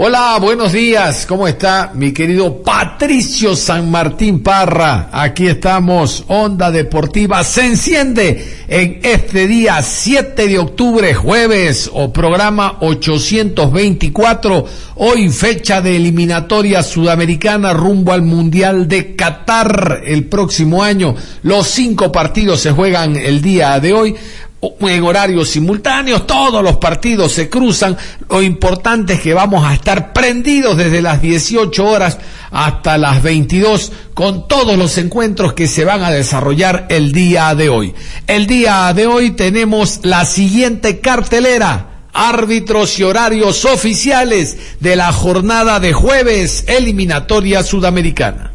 Hola, buenos días. ¿Cómo está mi querido Patricio San Martín Parra? Aquí estamos. Onda Deportiva se enciende en este día 7 de octubre, jueves, o programa 824. Hoy fecha de eliminatoria sudamericana rumbo al Mundial de Qatar el próximo año. Los cinco partidos se juegan el día de hoy en horarios simultáneos, todos los partidos se cruzan, lo importante es que vamos a estar prendidos desde las 18 horas hasta las 22 con todos los encuentros que se van a desarrollar el día de hoy. El día de hoy tenemos la siguiente cartelera, árbitros y horarios oficiales de la jornada de jueves eliminatoria sudamericana.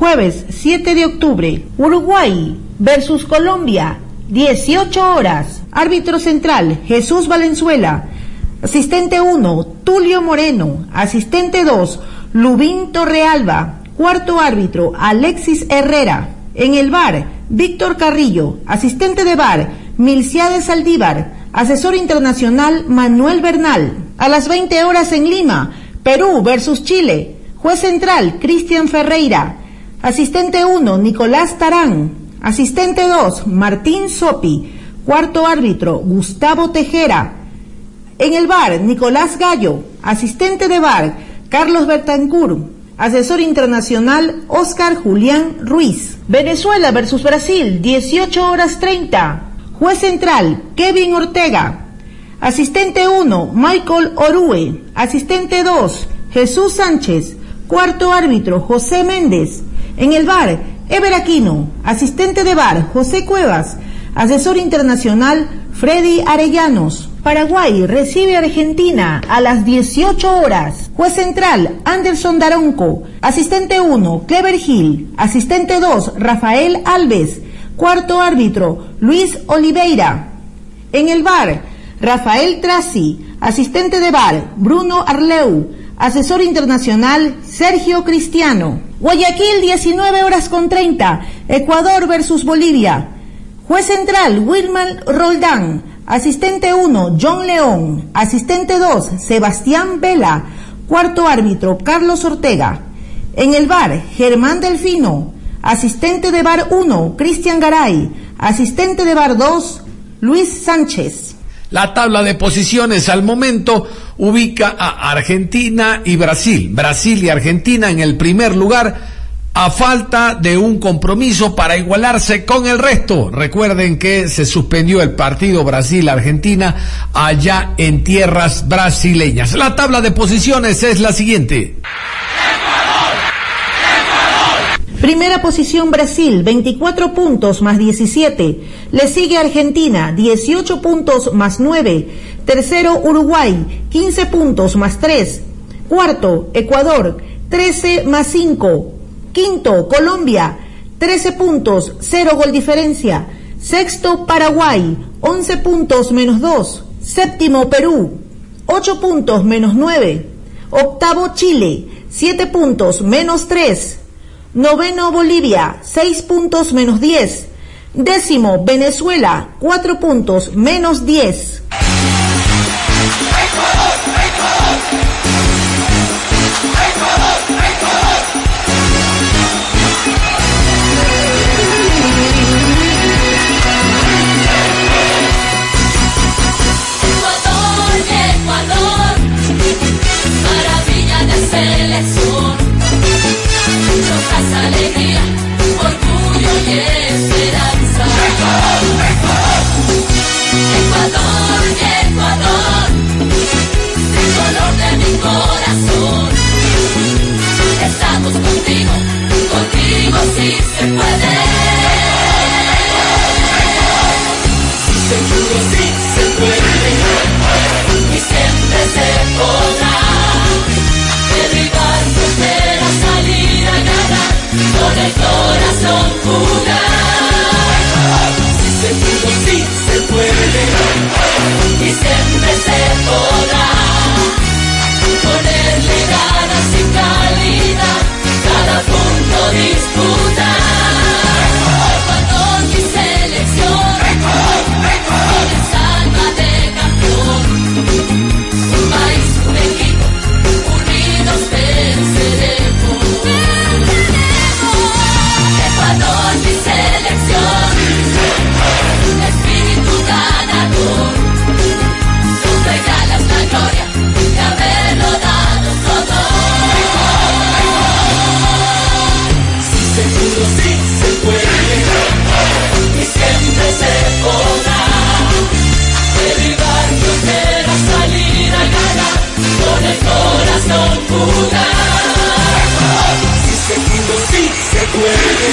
Jueves 7 de octubre, Uruguay versus Colombia, 18 horas. Árbitro central, Jesús Valenzuela. Asistente 1, Tulio Moreno. Asistente 2, Lubín Torrealba. Cuarto árbitro, Alexis Herrera. En el bar, Víctor Carrillo. Asistente de bar, Milciades Saldívar. Asesor internacional, Manuel Bernal. A las 20 horas en Lima, Perú versus Chile. Juez central, Cristian Ferreira. Asistente 1, Nicolás Tarán. Asistente 2, Martín Sopi. Cuarto árbitro, Gustavo Tejera. En el bar, Nicolás Gallo. Asistente de bar, Carlos Bertancur. Asesor internacional, Oscar Julián Ruiz. Venezuela versus Brasil, 18 horas 30. Juez central, Kevin Ortega. Asistente 1, Michael Orue. Asistente 2, Jesús Sánchez. Cuarto árbitro, José Méndez. En el bar, Ever Aquino, asistente de bar, José Cuevas, asesor internacional, Freddy Arellanos. Paraguay recibe Argentina a las 18 horas. Juez central, Anderson Daronco. Asistente 1, Clever Hill. Asistente 2, Rafael Alves. Cuarto árbitro, Luis Oliveira. En el bar, Rafael Trasi. Asistente de bar, Bruno Arleu. Asesor internacional, Sergio Cristiano. Guayaquil, 19 horas con 30. Ecuador versus Bolivia. Juez central, Wilman Roldán. Asistente 1, John León. Asistente 2, Sebastián Vela. Cuarto árbitro, Carlos Ortega. En el bar, Germán Delfino. Asistente de bar 1, Cristian Garay. Asistente de bar 2, Luis Sánchez. La tabla de posiciones al momento ubica a Argentina y Brasil. Brasil y Argentina en el primer lugar a falta de un compromiso para igualarse con el resto. Recuerden que se suspendió el partido Brasil-Argentina allá en tierras brasileñas. La tabla de posiciones es la siguiente. Primera posición Brasil, 24 puntos más 17. Le sigue Argentina, 18 puntos más 9. Tercero Uruguay, 15 puntos más 3. Cuarto Ecuador, 13 más 5. Quinto Colombia, 13 puntos, 0 gol diferencia. Sexto Paraguay, 11 puntos menos 2. Séptimo Perú, 8 puntos menos 9. Octavo Chile, 7 puntos menos 3. Noveno Bolivia, 6 puntos menos 10. Décimo Venezuela, 4 puntos menos 10. Ecuador, alegría. Jugar. Sí, seguro sí se puede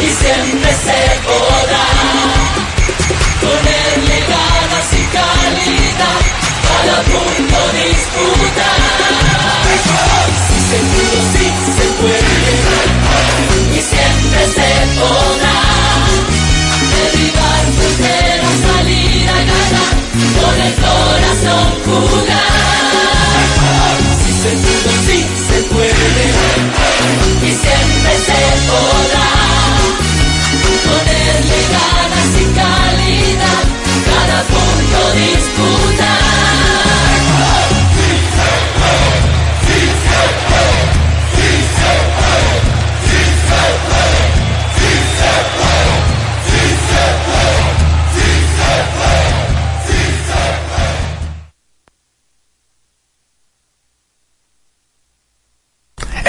y siempre se podrá ponerle ganas y calidad cada punto disputar. Sí, seguro sí se puede y siempre se podrá derribar fronteras, salir a ganar con el corazón jugar. Se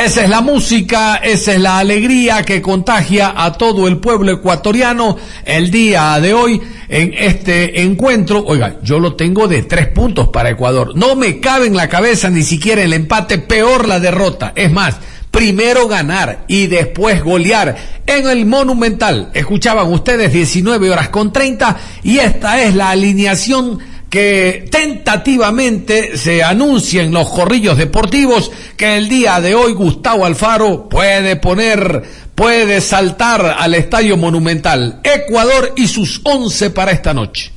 Esa es la música, esa es la alegría que contagia a todo el pueblo ecuatoriano el día de hoy en este encuentro. Oiga, yo lo tengo de tres puntos para Ecuador. No me cabe en la cabeza ni siquiera el empate, peor la derrota. Es más, primero ganar y después golear en el Monumental. Escuchaban ustedes 19 horas con 30 y esta es la alineación que tentativamente se anuncia en los corrillos deportivos que el día de hoy Gustavo Alfaro puede poner, puede saltar al Estadio Monumental. Ecuador y sus 11 para esta noche.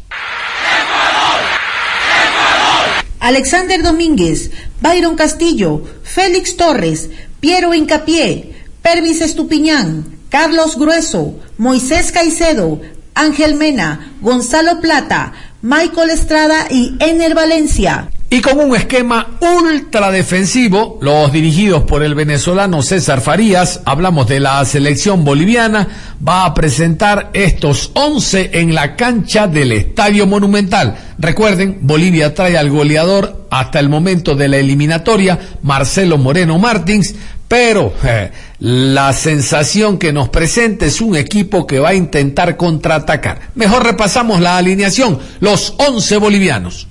Alexander Domínguez, Byron Castillo, Félix Torres, Piero Incapié, Pervis Estupiñán, Carlos Grueso, Moisés Caicedo, Ángel Mena, Gonzalo Plata, Michael Estrada y Ener Valencia. Y con un esquema ultra defensivo, los dirigidos por el venezolano César Farías, hablamos de la selección boliviana, va a presentar estos 11 en la cancha del Estadio Monumental. Recuerden, Bolivia trae al goleador hasta el momento de la eliminatoria, Marcelo Moreno Martins, pero eh, la sensación que nos presenta es un equipo que va a intentar contraatacar. Mejor repasamos la alineación, los 11 bolivianos.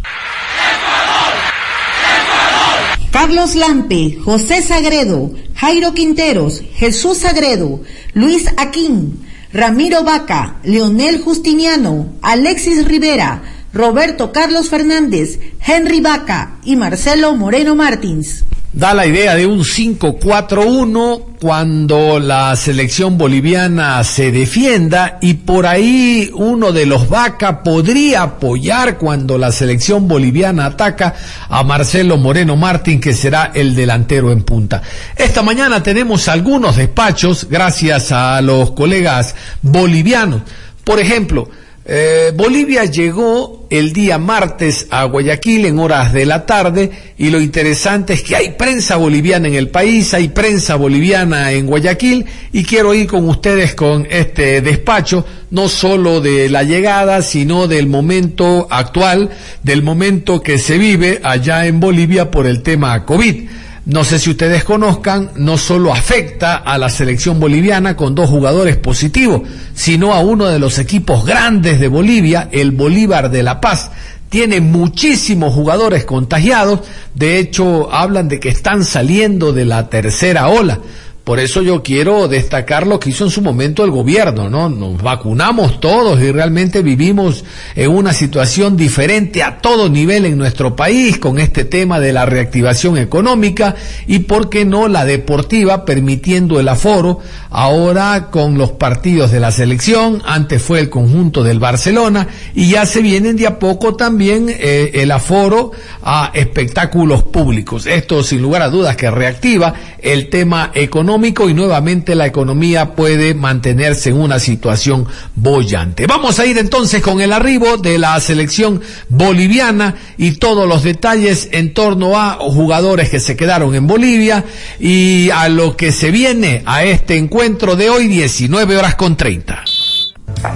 Carlos Lampe, José Sagredo, Jairo Quinteros, Jesús Sagredo, Luis Aquín, Ramiro Vaca, Leonel Justiniano, Alexis Rivera, Roberto Carlos Fernández, Henry Vaca y Marcelo Moreno Martins da la idea de un 5-4-1 cuando la selección boliviana se defienda y por ahí uno de los vaca podría apoyar cuando la selección boliviana ataca a Marcelo Moreno Martín que será el delantero en punta. Esta mañana tenemos algunos despachos gracias a los colegas bolivianos. Por ejemplo, eh, Bolivia llegó el día martes a Guayaquil en horas de la tarde y lo interesante es que hay prensa boliviana en el país, hay prensa boliviana en Guayaquil y quiero ir con ustedes con este despacho, no solo de la llegada, sino del momento actual, del momento que se vive allá en Bolivia por el tema COVID. No sé si ustedes conozcan, no solo afecta a la selección boliviana con dos jugadores positivos, sino a uno de los equipos grandes de Bolivia, el Bolívar de La Paz tiene muchísimos jugadores contagiados, de hecho hablan de que están saliendo de la tercera ola. Por eso yo quiero destacar lo que hizo en su momento el gobierno, ¿no? Nos vacunamos todos y realmente vivimos en una situación diferente a todo nivel en nuestro país con este tema de la reactivación económica y, ¿por qué no, la deportiva permitiendo el aforo ahora con los partidos de la selección, antes fue el conjunto del Barcelona y ya se vienen de a poco también eh, el aforo a espectáculos públicos. Esto sin lugar a dudas que reactiva el tema económico y nuevamente la economía puede mantenerse en una situación bollante. Vamos a ir entonces con el arribo de la selección boliviana y todos los detalles en torno a jugadores que se quedaron en Bolivia y a lo que se viene a este encuentro de hoy 19 horas con 30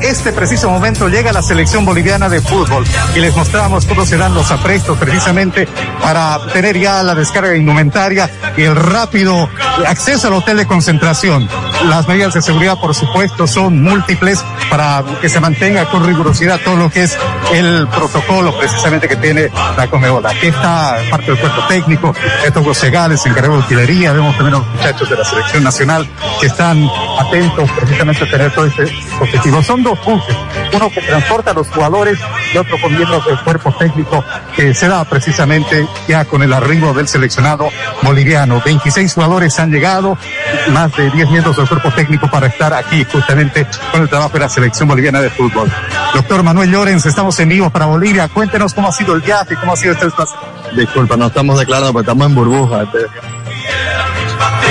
este preciso momento llega la selección boliviana de fútbol y les mostramos cómo se dan los aprestos precisamente para tener ya la descarga de indumentaria y el rápido acceso al hotel de concentración. Las medidas de seguridad, por supuesto, son múltiples para que se mantenga con rigurosidad todo lo que es el protocolo precisamente que tiene la Comebola. Aquí está parte del cuerpo técnico, estos Segales, encargado de utilería, vemos también a los muchachos de la selección nacional que están atentos precisamente a tener todo este objetivo son dos buses, uno que transporta a los jugadores y otro con miembros del cuerpo técnico que se da precisamente ya con el arribo del seleccionado boliviano. 26 jugadores han llegado, más de 10 miembros del cuerpo técnico para estar aquí justamente con el trabajo de la selección boliviana de fútbol. Doctor Manuel Llorens, estamos en vivo para Bolivia. Cuéntenos cómo ha sido el viaje, cómo ha sido este espacio. Disculpa, no estamos declarando, porque estamos en burbuja.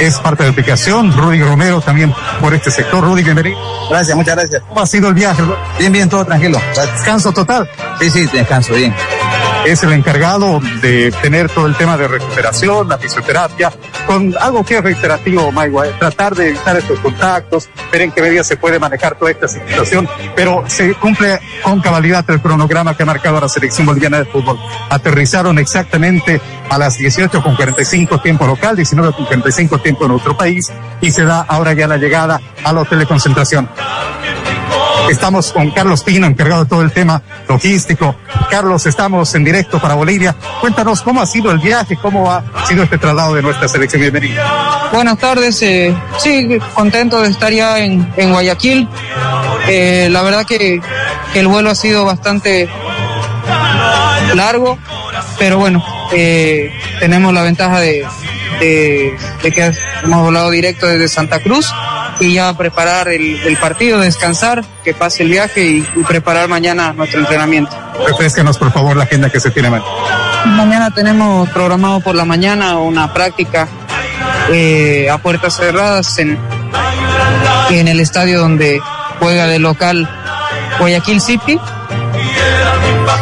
Es parte de la aplicación. Rudy Romero también por este sector. Rudy, bienvenido. Gracias, muchas gracias. ¿Cómo ha sido el viaje? Bien, bien, todo tranquilo. ¿Descanso total? Sí, sí, descanso, bien es el encargado de tener todo el tema de recuperación, la fisioterapia, con algo que es reiterativo, Maigua, tratar de evitar estos contactos, ver en qué medida se puede manejar toda esta situación, pero se cumple con cabalidad el cronograma que ha marcado la selección boliviana de fútbol. Aterrizaron exactamente a las 18 con 45 tiempo local, 19 con 45 tiempo en otro país, y se da ahora ya la llegada al hotel de concentración. Estamos con Carlos Pino, encargado de todo el tema logístico. Carlos, estamos en directo para Bolivia. Cuéntanos cómo ha sido el viaje, cómo ha sido este traslado de nuestra selección. Bienvenida. Buenas tardes. Eh, sí, contento de estar ya en, en Guayaquil. Eh, la verdad que, el vuelo ha sido bastante largo, pero bueno, eh, tenemos la ventaja de, de, de que hemos volado directo desde Santa Cruz y ya preparar el, el partido, descansar, que pase el viaje y, y, preparar mañana nuestro entrenamiento. Refrescanos por favor la agenda que se tiene mañana. Mañana tenemos programado por la mañana una práctica eh, a puertas cerradas en, en el estadio donde juega de local Guayaquil City.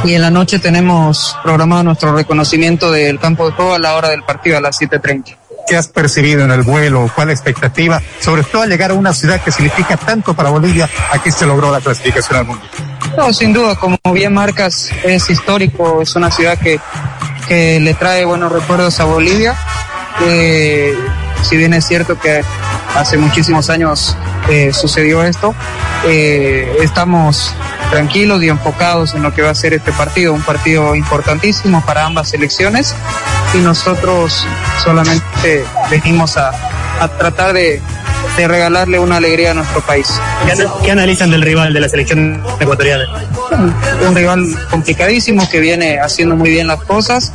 Y en la noche tenemos programado nuestro reconocimiento del campo de juego a la hora del partido a las 7.30. ¿Qué has percibido en el vuelo? ¿Cuál expectativa? Sobre todo al llegar a una ciudad que significa tanto para Bolivia, aquí se logró la clasificación al mundo. No, sin duda, como bien marcas, es histórico, es una ciudad que, que le trae buenos recuerdos a Bolivia. Eh, si bien es cierto que hace muchísimos años eh, sucedió esto, eh, estamos tranquilos y enfocados en lo que va a ser este partido, un partido importantísimo para ambas selecciones. Y nosotros solamente venimos a, a tratar de, de, regalarle una alegría a nuestro país. ¿Qué, ¿Qué, analizan del rival de la selección ecuatoriana? Un rival complicadísimo que viene haciendo muy bien las cosas,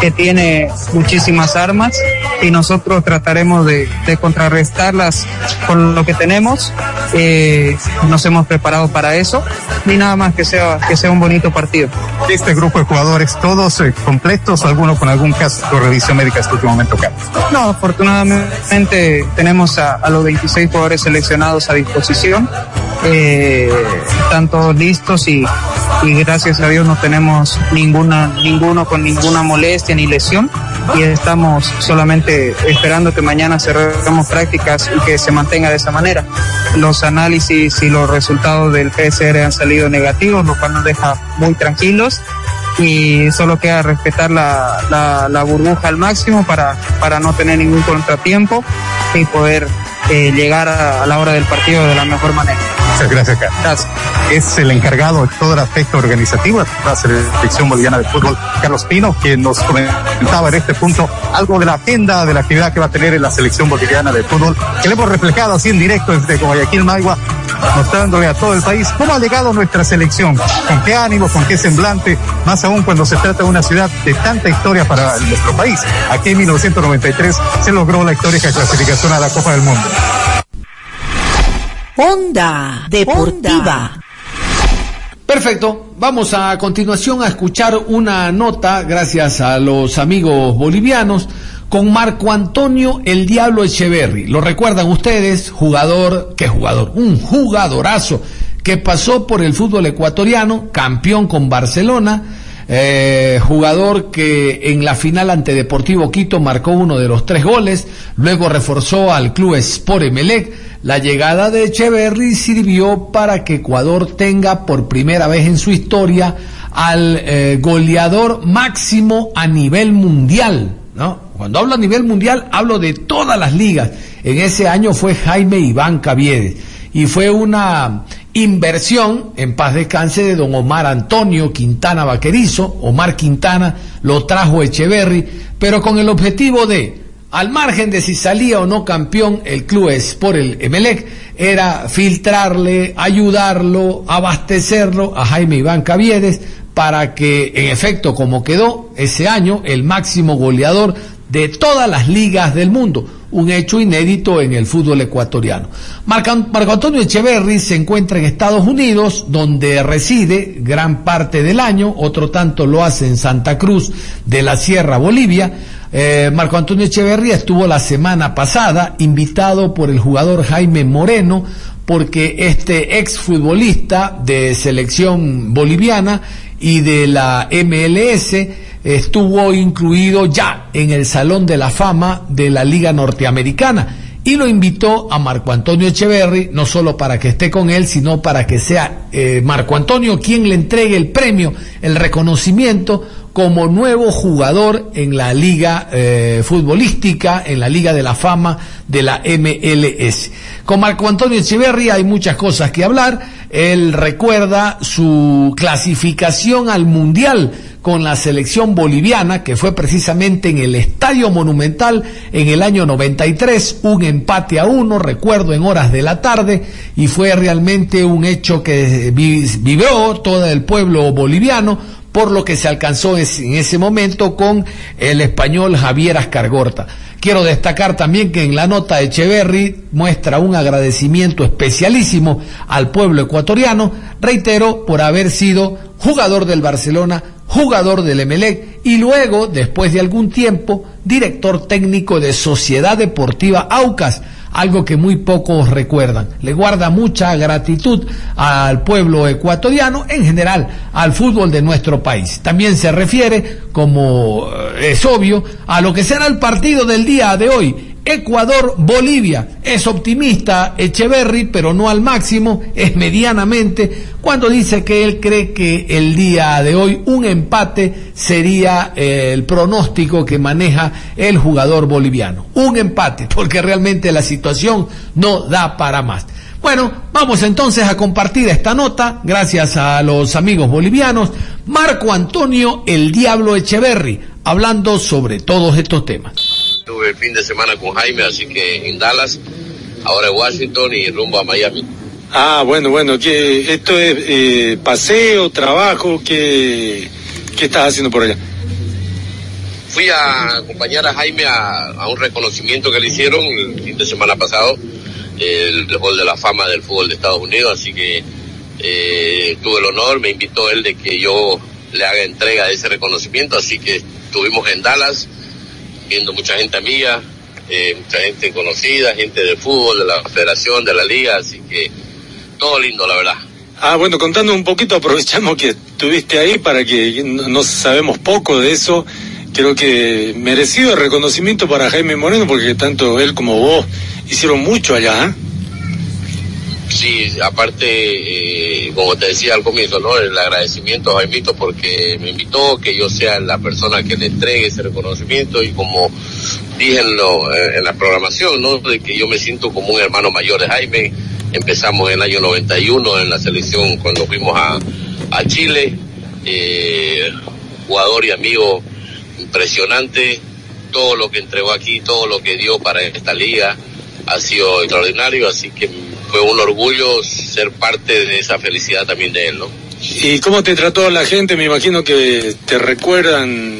que tiene muchísimas armas y nosotros trataremos de, de contrarrestarlas con lo que tenemos. Eh, nos hemos preparado para eso y nada más que sea, que sea un bonito partido. Este grupo de jugadores, todos eh, completos, alguno con algún caso de revisión médica este último momento? No, afortunadamente tenemos a, a, los 26 jugadores seleccionados a disposición, eh, están todos listos y, y gracias a Dios no tenemos ninguna, ninguno con ninguna molestia ni lesión y estamos solamente esperando que mañana cerremos prácticas y que se mantenga de esa manera. Los análisis y los resultados del PCR han salido negativos, lo cual nos deja muy tranquilos y solo queda respetar la, la, burbuja al máximo para, para no tener ningún contratiempo y poder eh, llegar a la hora del partido de la mejor manera. Muchas gracias, Carlos. Es el encargado de todo el aspecto organizativo de la selección boliviana de fútbol, Carlos Pino, quien nos comentaba en este punto algo de la agenda de la actividad que va a tener en la selección boliviana de fútbol, que le hemos reflejado así en directo desde Guayaquil, Maigua, mostrándole a todo el país cómo ha llegado nuestra selección, con qué ánimo, con qué semblante, más aún cuando se trata de una ciudad de tanta historia para nuestro país. Aquí en 1993 se logró la histórica clasificación a la Copa del Mundo. Onda Deportiva. Perfecto, vamos a continuación a escuchar una nota, gracias a los amigos bolivianos, con Marco Antonio El Diablo Echeverry. Lo recuerdan ustedes, jugador, ¿qué jugador? Un jugadorazo que pasó por el fútbol ecuatoriano, campeón con Barcelona, eh, jugador que en la final ante Deportivo Quito marcó uno de los tres goles, luego reforzó al club Sport Emelec. La llegada de Echeverry sirvió para que Ecuador tenga por primera vez en su historia al eh, goleador máximo a nivel mundial, ¿no? Cuando hablo a nivel mundial, hablo de todas las ligas. En ese año fue Jaime Iván Caviedes y fue una inversión en paz descanse de don Omar Antonio Quintana Vaquerizo, Omar Quintana lo trajo Echeverry, pero con el objetivo de, al margen de si salía o no campeón el club por el Emelec, era filtrarle, ayudarlo, abastecerlo a Jaime Iván Caviedes para que, en efecto, como quedó ese año, el máximo goleador de todas las ligas del mundo, un hecho inédito en el fútbol ecuatoriano. Marco Antonio Echeverry se encuentra en Estados Unidos, donde reside gran parte del año, otro tanto lo hace en Santa Cruz de la Sierra, Bolivia. Eh, Marco Antonio Echeverry estuvo la semana pasada invitado por el jugador Jaime Moreno, porque este exfutbolista de selección boliviana y de la MLS estuvo incluido ya en el Salón de la Fama de la Liga Norteamericana y lo invitó a Marco Antonio Echeverry, no solo para que esté con él, sino para que sea eh, Marco Antonio quien le entregue el premio, el reconocimiento como nuevo jugador en la liga eh, futbolística, en la Liga de la Fama de la MLS. Con Marco Antonio Echeverry hay muchas cosas que hablar. Él recuerda su clasificación al Mundial con la selección boliviana, que fue precisamente en el Estadio Monumental en el año 93, un empate a uno, recuerdo, en horas de la tarde, y fue realmente un hecho que vibró todo el pueblo boliviano, por lo que se alcanzó en ese momento con el español Javier Ascargorta. Quiero destacar también que en la nota Echeverry muestra un agradecimiento especialísimo al pueblo ecuatoriano, reitero, por haber sido jugador del Barcelona, jugador del Emelec y luego, después de algún tiempo, director técnico de Sociedad Deportiva Aucas, algo que muy pocos recuerdan. Le guarda mucha gratitud al pueblo ecuatoriano, en general al fútbol de nuestro país. También se refiere, como eh, es obvio, a lo que será el partido del día de hoy. Ecuador-Bolivia. Es optimista Echeverry, pero no al máximo, es medianamente, cuando dice que él cree que el día de hoy un empate sería eh, el pronóstico que maneja el jugador boliviano. Un empate, porque realmente la situación no da para más. Bueno, vamos entonces a compartir esta nota, gracias a los amigos bolivianos, Marco Antonio El Diablo Echeverry, hablando sobre todos estos temas. Tuve el fin de semana con Jaime, así que en Dallas, ahora en Washington y rumbo a Miami. Ah, bueno, bueno, que esto es eh, paseo, trabajo, ¿qué, ¿qué estás haciendo por allá? Fui a acompañar a Jaime a, a un reconocimiento que le hicieron el fin de semana pasado, el, el Hall de la Fama del Fútbol de Estados Unidos, así que eh, tuve el honor, me invitó él de que yo le haga entrega de ese reconocimiento, así que estuvimos en Dallas, viendo mucha gente amiga, eh, mucha gente conocida, gente del fútbol, de la federación, de la liga, así que todo lindo, la verdad. Ah, bueno, contando un poquito, aprovechamos que estuviste ahí para que no, sabemos poco de eso. Creo que merecido reconocimiento para Jaime Moreno, porque tanto él como vos hicieron mucho allá. ¿eh? Sí, aparte, eh, como te decía al comienzo, ¿no? El agradecimiento a Jaimito porque me invitó, que yo sea la persona que le entregue ese reconocimiento y como dije en, lo- eh, en la programación, ¿no? De que yo me siento como un hermano mayor de Jaime. Empezamos en el año 91 en la selección cuando fuimos a, a Chile. Eh, jugador y amigo impresionante. Todo lo que entregó aquí, todo lo que dio para esta liga ha sido extraordinario, así que fue un orgullo ser parte de esa felicidad también de él, ¿no? ¿Y cómo te trató la gente? Me imagino que te recuerdan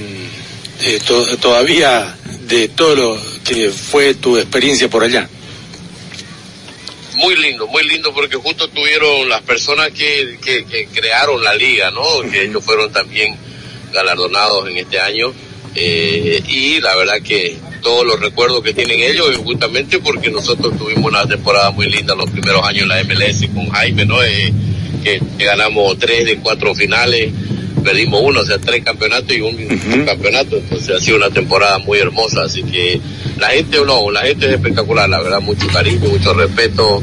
eh, to- todavía de todo lo que fue tu experiencia por allá. Muy lindo, muy lindo porque justo tuvieron las personas que, que, que crearon la liga, ¿no? Que ellos fueron también galardonados en este año. eh, y la verdad que todos los recuerdos que tienen ellos justamente porque nosotros tuvimos una temporada muy linda los primeros años en la MLS con Jaime, ¿no? Eh, que, que ganamos tres de cuatro finales, perdimos uno, o sea, tres campeonatos y un campeonato, entonces ha sido una temporada muy hermosa, así que la gente no, la gente es espectacular, la verdad, mucho cariño, mucho respeto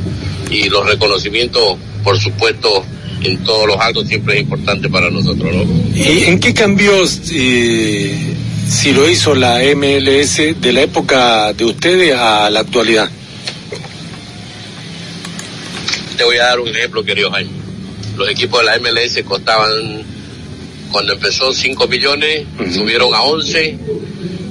y los reconocimientos, por supuesto, en todos los actos siempre es importante para nosotros, ¿no? ¿Y en qué cambió eh, si lo hizo la MLS de la época de ustedes a la actualidad? Te voy a dar un ejemplo, querido Jaime. Los equipos de la MLS costaban, cuando empezó 5 millones, subieron a 11,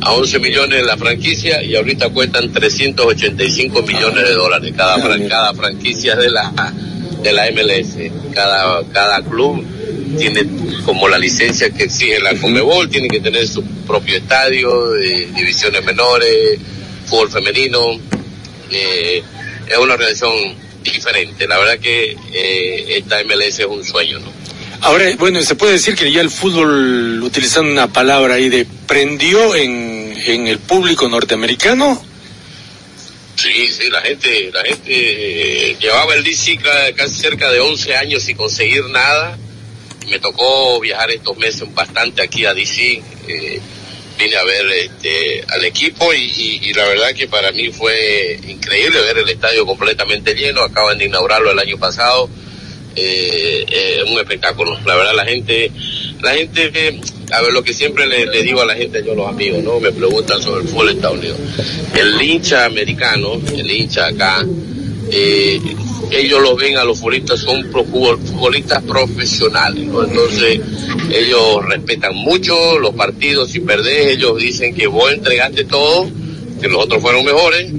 a 11 millones la franquicia y ahorita cuestan 385 millones de dólares cada, cada franquicia de la, de la MLS. Cada, cada club tiene como la licencia que exige la Comebol, tiene que tener su propio estadio, de divisiones menores, fútbol femenino. Eh, es una organización diferente. La verdad que eh, esta MLS es un sueño, ¿no? Ahora, bueno, se puede decir que ya el fútbol, utilizando una palabra ahí de prendió en, en el público norteamericano. Sí, sí, la gente, la gente eh, llevaba el DC ca- casi cerca de 11 años sin conseguir nada. Me tocó viajar estos meses bastante aquí a DC. eh, vine a ver este, al equipo y, la verdad que para mí fue increíble ver el estadio completamente lleno. Acaban de inaugurarlo el año pasado. Eh, eh, un espectáculo. La verdad, la gente, la gente, a ver, lo que siempre le, le digo a la gente, yo los amigos, ¿no? Me preguntan sobre el fútbol de Estados Unidos. El hincha americano, el hincha acá, eh, ellos lo ven a los futbolistas, son futbolistas profesionales. Entonces, ellos respetan mucho los partidos, si perdés, ellos dicen que vos entregaste todo, que los otros fueron mejores,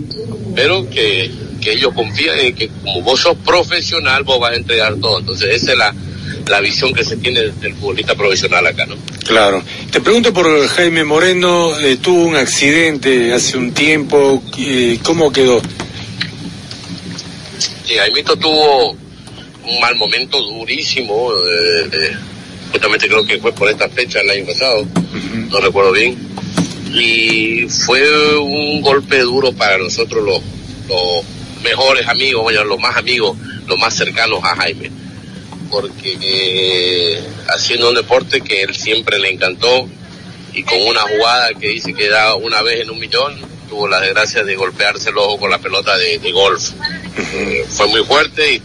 pero que, que ellos confían en que como vos sos profesional, vos vas a entregar todo. Entonces, esa es la, la visión que se tiene del futbolista profesional acá, ¿no? Claro. Te pregunto por Jaime Moreno, eh, tuvo un accidente hace un tiempo, eh, ¿cómo quedó? Sí, Jaimito tuvo un mal momento durísimo, eh, eh, justamente creo que fue por esta fecha el año pasado, no recuerdo bien, y fue un golpe duro para nosotros los, los mejores amigos, bueno, los más amigos, los más cercanos a Jaime, porque eh, haciendo un deporte que él siempre le encantó y con una jugada que dice que da una vez en un millón, tuvo la desgracia de golpearse el ojo con la pelota de, de golf. Eh, fue muy fuerte y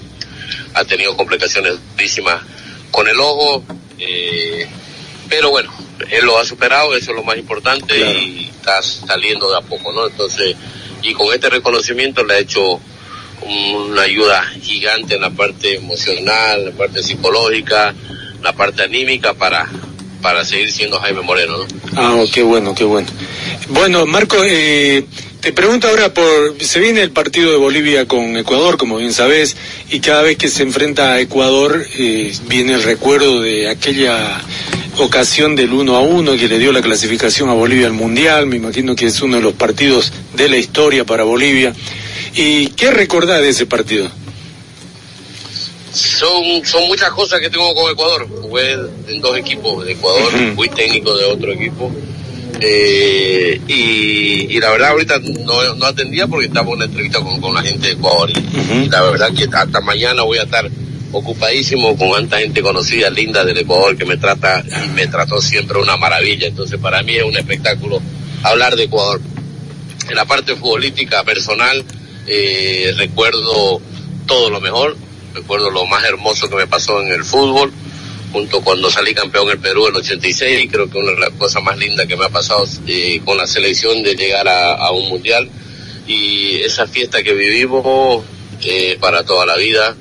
ha tenido complicaciones durísimas con el ojo, eh, pero bueno, él lo ha superado, eso es lo más importante y está saliendo de a poco, ¿no? Entonces, y con este reconocimiento le ha hecho una ayuda gigante en la parte emocional, en la parte psicológica, la parte anímica para, para seguir siendo Jaime Moreno, ¿no? Ah, qué bueno, qué bueno. Bueno, Marco, eh, te pregunto ahora por, se viene el partido de Bolivia con Ecuador, como bien sabes, y cada vez que se enfrenta a Ecuador eh, viene el recuerdo de aquella ocasión del 1 a 1 que le dio la clasificación a Bolivia al Mundial, me imagino que es uno de los partidos de la historia para Bolivia. ¿Y qué recordás de ese partido? Son, son muchas cosas que tengo con Ecuador. Jugué en dos equipos de Ecuador, fui técnico de otro equipo. Eh, y, y la verdad ahorita no, no atendía porque estaba en una entrevista con, con la gente de Ecuador. Y, y la verdad que hasta mañana voy a estar ocupadísimo con tanta gente conocida, linda del Ecuador que me trata y me trató siempre una maravilla. Entonces para mí es un espectáculo hablar de Ecuador. En la parte futbolística personal, eh, recuerdo todo lo mejor. Recuerdo lo más hermoso que me pasó en el fútbol, junto cuando salí campeón en Perú en el 86. Creo que una de las cosas más lindas que me ha pasado eh, con la selección de llegar a, a un mundial. Y esa fiesta que vivimos eh, para toda la vida,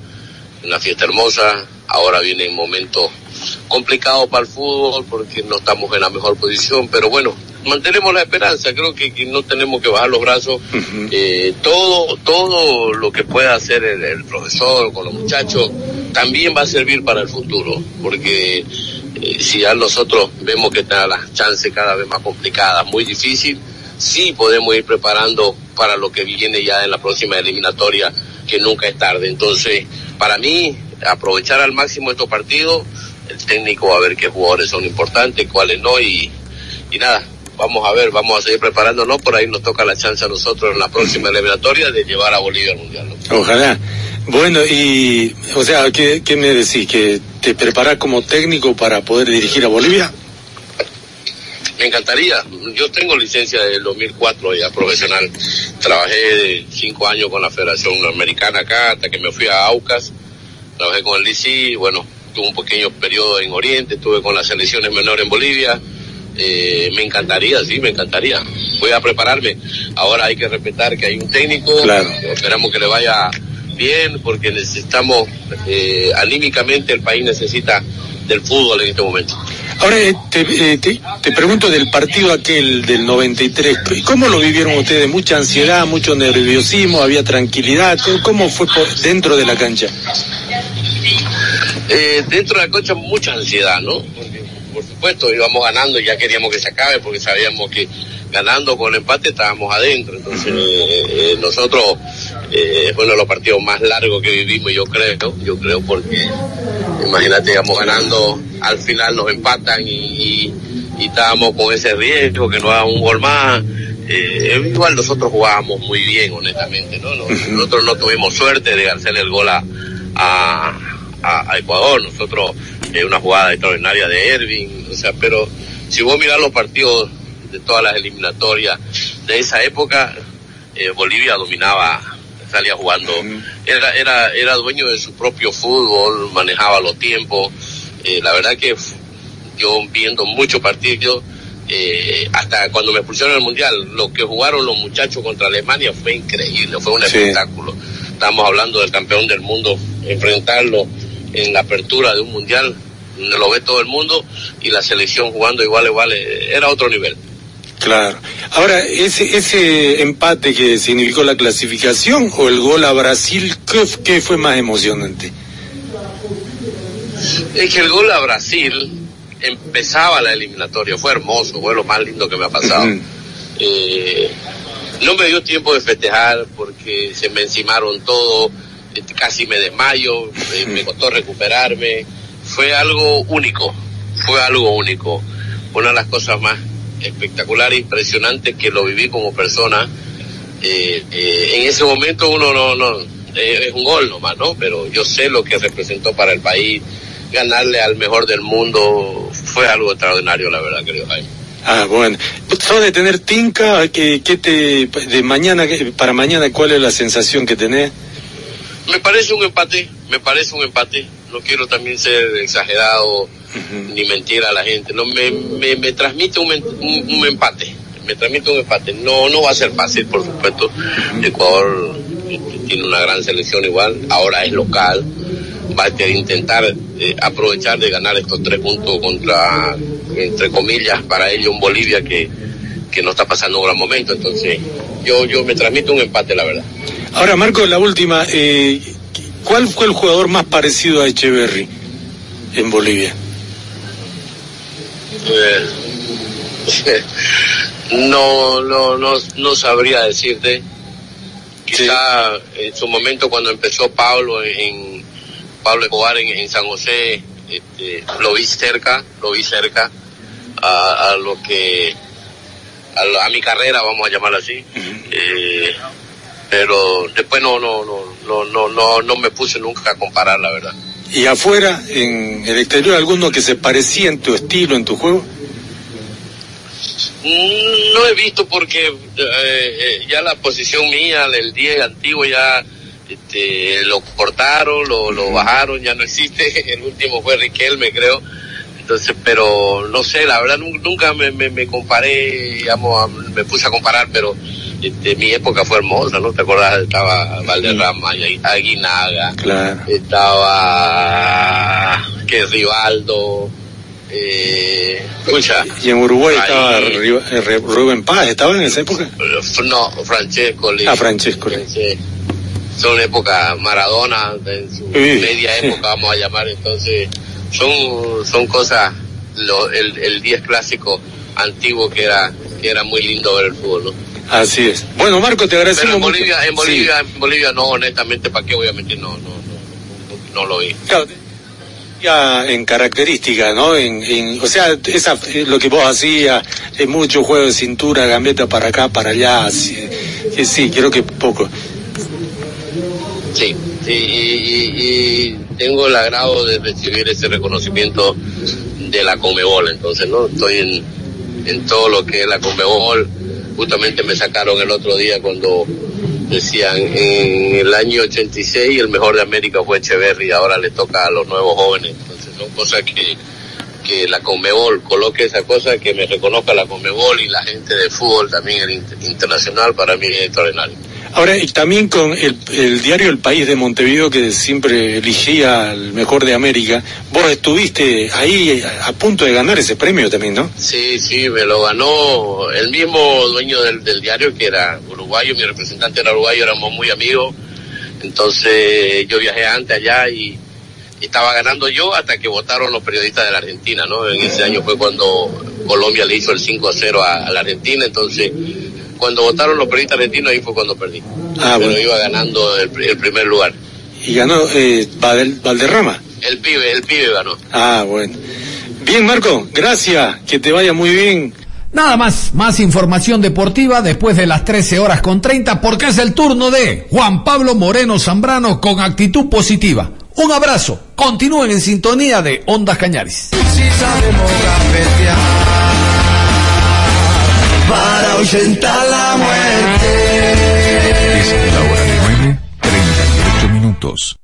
una fiesta hermosa. Ahora viene un momento complicado para el fútbol porque no estamos en la mejor posición, pero bueno, mantenemos la esperanza, creo que, que no tenemos que bajar los brazos. Eh, todo, todo lo que pueda hacer el, el profesor con los muchachos también va a servir para el futuro, porque eh, si ya nosotros vemos que están las chances cada vez más complicadas, muy difícil, sí podemos ir preparando para lo que viene ya en la próxima eliminatoria, que nunca es tarde. Entonces, para mí, aprovechar al máximo estos partidos, el técnico a ver qué jugadores son importantes, cuáles no, y, y nada, vamos a ver, vamos a seguir preparándonos, por ahí nos toca la chance a nosotros en la próxima eliminatoria de llevar a Bolivia al Mundial. ¿no? Ojalá. Bueno, y, o sea, ¿qué, qué me decís? ¿Que te preparás como técnico para poder dirigir a Bolivia? Me encantaría. Yo tengo licencia del 2004 ya profesional. Trabajé cinco años con la Federación Americana acá hasta que me fui a Aucas. Trabajé con el DC. Bueno, tuve un pequeño periodo en Oriente. Estuve con las selecciones menores en Bolivia. Eh, me encantaría, sí, me encantaría. Voy a prepararme. Ahora hay que respetar que hay un técnico. Claro. Esperamos que le vaya bien porque necesitamos, eh, anímicamente el país necesita del fútbol en este momento. Ahora eh, te, eh, te- te pregunto del partido aquel del 93, ¿cómo lo vivieron ustedes? ¿Mucha ansiedad, mucho nerviosismo, había tranquilidad? ¿Cómo- ¿Cómo fue por dentro de la cancha? Eh, dentro de la cocha mucha ansiedad, ¿no? Porque, por supuesto, íbamos ganando y ya queríamos que se acabe porque sabíamos que ganando con el empate estábamos adentro. Entonces, eh, eh, nosotros, eh, es uno de los partidos más largos que vivimos, yo creo, yo creo porque, imagínate, íbamos ganando, al final nos empatan y, y, y estábamos con ese riesgo que no haga un gol más. Eh, igual nosotros jugábamos muy bien, honestamente, ¿no? Nos- Nosotros no tuvimos suerte de hacerle el gol a, a, a- a Ecuador. Nosotros, eh, una jugada extraordinaria de Ervin, o sea, pero si vos mirás los partidos de todas las eliminatorias de esa época, eh, Bolivia dominaba, salía jugando, era, era, era dueño de su propio fútbol, manejaba los tiempos. Eh, la verdad que yo viendo muchos partidos, eh, hasta cuando me expulsaron al mundial, lo que jugaron los muchachos contra Alemania fue increíble, fue un Sí. espectáculo. Estamos hablando del campeón del mundo, enfrentarlo en la apertura de un mundial, lo ve todo el mundo y la selección jugando igual igual, eh, era otro nivel. Claro. Ahora, ese, ese empate que significó la clasificación o el gol a Brasil, ¿qué, qué fue más emocionante? Es que el gol a Brasil empezaba la eliminatoria, fue hermoso, fue lo más lindo que me ha pasado. Eh, no me dio tiempo de festejar porque se me encimaron todo, casi me desmayo, me costó recuperarme. Fue algo único, fue algo único. Una de las cosas más espectaculares, impresionantes que lo viví como persona. Eh, eh, en ese momento uno no, no, eh, es un gol nomás, ¿no? Pero yo sé lo que representó para el país, ganarle al mejor del mundo, fue algo extraordinario, la verdad, querido Jaime. Ah, bueno. ¿Sos de tener tinca? ¿Qué, qué te, de mañana, para mañana, cuál es la sensación que tenés? Me parece un empate, me parece un empate. No quiero también ser exagerado ni mentir a la gente. No me, me, me transmite un, un, un empate, me transmite un empate. No, no va a ser fácil, por supuesto. Ecuador eh, tiene una gran selección igual, ahora es local. Va a intentar eh, aprovechar de ganar estos tres puntos contra, entre comillas, para ellos un Bolivia que, que no está pasando un gran momento. Entonces, yo, yo me transmito un empate, la verdad. Ahora, Marco, la última. Eh, ¿Cuál fue el jugador más parecido a Echeverry en Bolivia? Eh, no, no, no, no sabría decirte. Quizá en su momento cuando empezó Pablo en Pablo Escobar en, en San José, este, lo vi cerca, lo vi cerca a, a lo que a, la- a mi carrera, vamos a llamarlo así. Eh, pero después no, no, no, no, no, no, no me puse nunca a comparar, la verdad. ¿Y afuera, en el exterior, alguno que se parecía en tu estilo, en tu juego? Mm, No he visto porque eh, eh, ya la posición mía del 10 antiguo ya este, lo cortaron, lo, lo bajaron, ya no existe. El último fue Riquelme, creo. Entonces, pero no sé, la verdad nu- nunca me, me, me comparé, digamos, me puse a comparar, pero este, mi época fue hermosa, ¿no? ¿Te acordás? Estaba Valderrama, y Aguinaga, Claro. estaba que Rivaldo, eh, escucha, Y en Uruguay Ahí. estaba eh, Rubén Paz, ¿estaba en esa época? no, Francesco, Ah, Francesco. Son épocas Maradona, en su Sí. media época vamos a llamar, entonces son, son cosas, lo, el, el 10 clásico antiguo que era, que era muy lindo ver el fútbol, ¿no? Así es. Bueno, Marco, te agradecemos Pero en mucho. Bolivia, en Sí. Bolivia, en Bolivia no, honestamente, ¿para qué voy a mentir? No, no, no, no, lo vi. Claro, ya en características, ¿no? En, en- o sea, esa, eh, lo que vos hacías, es mucho juego de cintura, gambeta para acá, para allá, sí, sí, sí, creo que poco. Sí, sí, y, y- y tengo el agrado de recibir ese reconocimiento de la Comebol, entonces, ¿no? Estoy en, en todo lo que es la Comebol. Justamente me sacaron el otro día cuando decían en el año 86 el mejor de América fue Echeverry, ahora le toca a los nuevos jóvenes. Entonces son cosas que, que la Conmebol coloque esa cosa, que me reconozca la Conmebol y la gente de fútbol también el inter- internacional para mí es extraordinario. Ahora, y también con el, el diario El País de Montevideo, que siempre elegía al mejor de América, vos estuviste ahí a, a punto de ganar ese premio también, ¿no? Sí, sí, me lo ganó el mismo dueño del, diario, que era uruguayo, mi representante era uruguayo, éramos muy amigos. Entonces yo viajé antes allá y, estaba ganando yo hasta que votaron los periodistas de la Argentina, ¿no? En ese año fue cuando Colombia le hizo el 5-0 a, a la Argentina, entonces cuando votaron los periodistas argentinos ahí fue cuando perdí. Ah, Pero bueno. iba ganando el, el primer lugar. Y ganó eh, Valderrama. El pibe, el pibe ganó. Ah, bueno. Bien, Marco, gracias, que te vaya muy bien. Nada más, más información deportiva después de las 13 horas con 30 porque es el turno de Juan Pablo Moreno Zambrano con actitud positiva. Un abrazo, continúen en sintonía de Ondas Cañaris. Si sabemos para la muerte. Es la hora de 9, 38 minutos.